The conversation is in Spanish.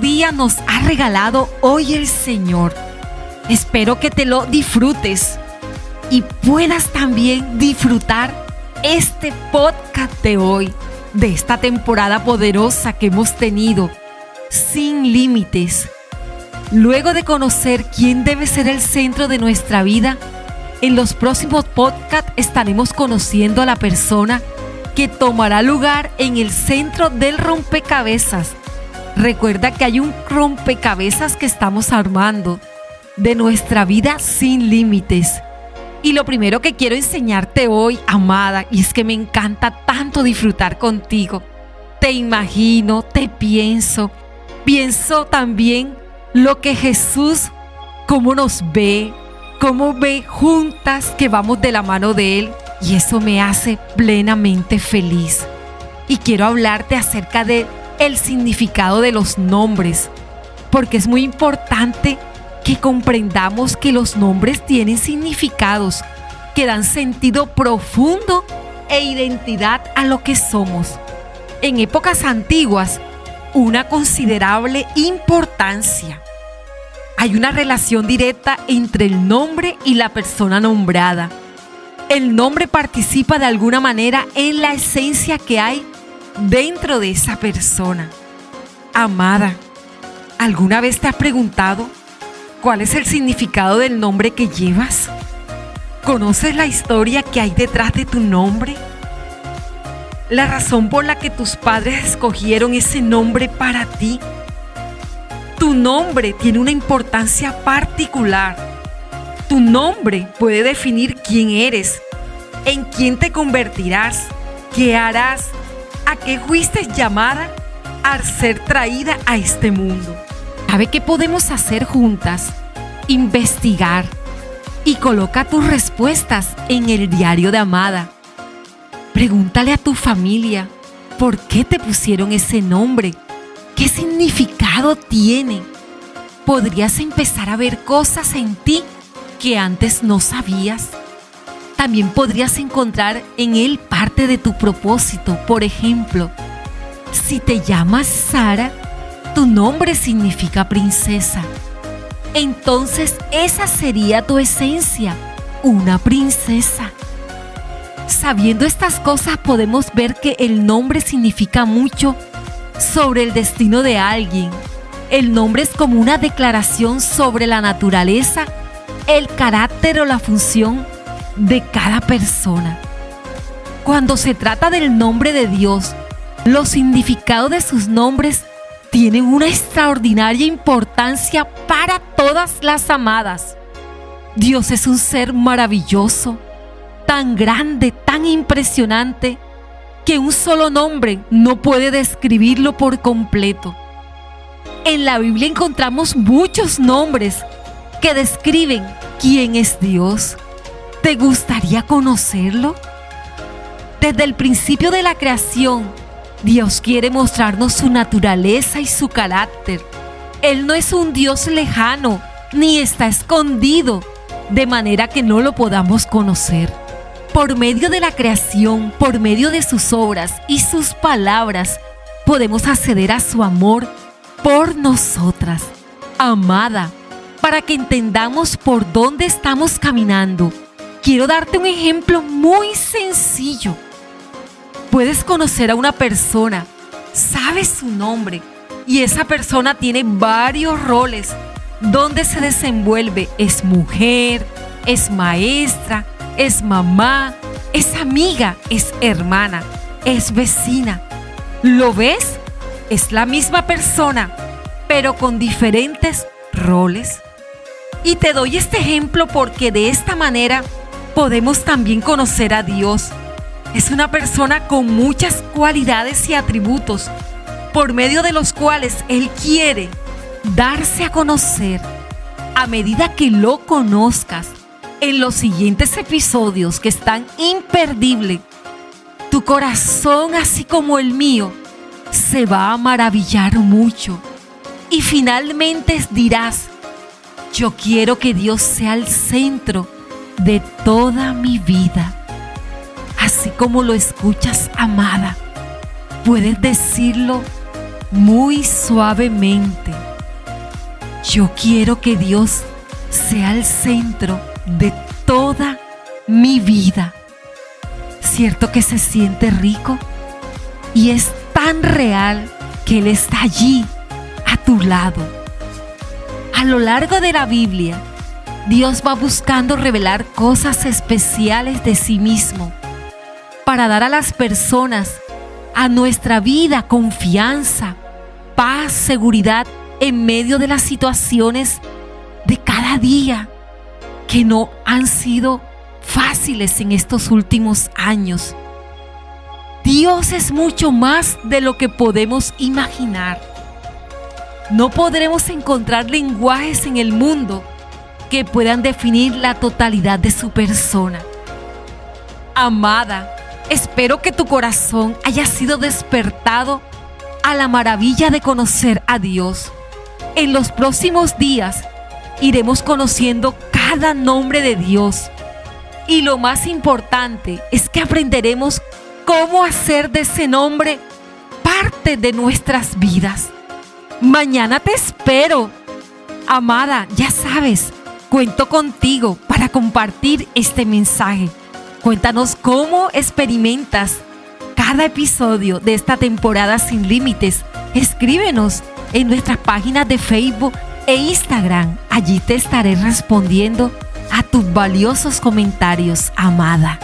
día nos ha regalado hoy el Señor. Espero que te lo disfrutes y puedas también disfrutar este podcast de hoy, de esta temporada poderosa que hemos tenido, sin límites. Luego de conocer quién debe ser el centro de nuestra vida, en los próximos podcasts estaremos conociendo a la persona que tomará lugar en el centro del rompecabezas. Recuerda que hay un rompecabezas que estamos armando de nuestra vida sin límites. Y lo primero que quiero enseñarte hoy, amada, y es que me encanta tanto disfrutar contigo. Te imagino, te pienso, pienso también lo que Jesús, cómo nos ve, cómo ve juntas que vamos de la mano de Él, y eso me hace plenamente feliz. Y quiero hablarte acerca de el significado de los nombres, porque es muy importante que comprendamos que los nombres tienen significados que dan sentido profundo e identidad a lo que somos. En épocas antiguas, una considerable importancia. Hay una relación directa entre el nombre y la persona nombrada. El nombre participa de alguna manera en la esencia que hay dentro de esa persona. Amada, ¿alguna vez te has preguntado ¿Cuál es el significado del nombre que llevas? ¿Conoces la historia que hay detrás de tu nombre? La razón por la que tus padres escogieron ese nombre para ti. Tu nombre tiene una importancia particular. Tu nombre puede definir quién eres, en quién te convertirás, qué harás, a qué fuiste llamada al ser traída a este mundo. ¿Sabe qué podemos hacer juntas? Investigar y coloca tus respuestas en el diario de Amada. Pregúntale a tu familia por qué te pusieron ese nombre, qué significado tiene. Podrías empezar a ver cosas en ti que antes no sabías. También podrías encontrar en él parte de tu propósito. Por ejemplo, si te llamas Sara, tu nombre significa princesa. Entonces esa sería tu esencia, una princesa. Sabiendo estas cosas podemos ver que el nombre significa mucho sobre el destino de alguien. El nombre es como una declaración sobre la naturaleza, el carácter o la función de cada persona. Cuando se trata del nombre de Dios, los significados de sus nombres tienen una extraordinaria importancia para todas las amadas. Dios es un ser maravilloso, tan grande, tan impresionante, que un solo nombre no puede describirlo por completo. En la Biblia encontramos muchos nombres que describen quién es Dios. ¿Te gustaría conocerlo? Desde el principio de la creación, Dios quiere mostrarnos su naturaleza y su carácter. Él no es un Dios lejano, ni está escondido, de manera que no lo podamos conocer. Por medio de la creación, por medio de sus obras y sus palabras, podemos acceder a su amor por nosotras. Amada, para que entendamos por dónde estamos caminando, quiero darte un ejemplo muy sencillo Puedes conocer a una persona, sabes su nombre y esa persona tiene varios roles donde se desenvuelve. Es mujer, es maestra, es mamá, es amiga, es hermana, es vecina. ¿Lo ves? Es la misma persona, pero con diferentes roles. Y te doy este ejemplo porque de esta manera podemos también conocer a Dios es una persona con muchas cualidades y atributos por medio de los cuales Él quiere darse a conocer. A medida que lo conozcas en los siguientes episodios que están imperdibles, tu corazón, así como el mío, se va a maravillar mucho. Y finalmente dirás, yo quiero que Dios sea el centro de toda mi vida así como lo escuchas, amada. Puedes decirlo muy suavemente. Yo quiero que Dios sea el centro de toda mi vida. ¿Cierto que se siente rico? Y es tan real que Él está allí, a tu lado. A lo largo de la Biblia, Dios va buscando revelar cosas especiales de sí mismo para dar a las personas, a nuestra vida, confianza, paz, seguridad en medio de las situaciones de cada día que no han sido fáciles en estos últimos años. Dios es mucho más de lo que podemos imaginar. No podremos encontrar lenguajes en el mundo que puedan definir la totalidad de su persona. Amada, espero que tu corazón haya sido despertado a la maravilla de conocer a Dios. En los próximos días iremos conociendo cada nombre de Dios. Y lo más importante es que aprenderemos cómo hacer de ese nombre parte de nuestras vidas. Mañana te espero. Amada, ya sabes, cuento contigo para compartir este mensaje. Cuéntanos cómo experimentas cada episodio de esta temporada sin límites. Escríbenos en nuestras páginas de Facebook e Instagram. Allí te estaré respondiendo a tus valiosos comentarios, amada.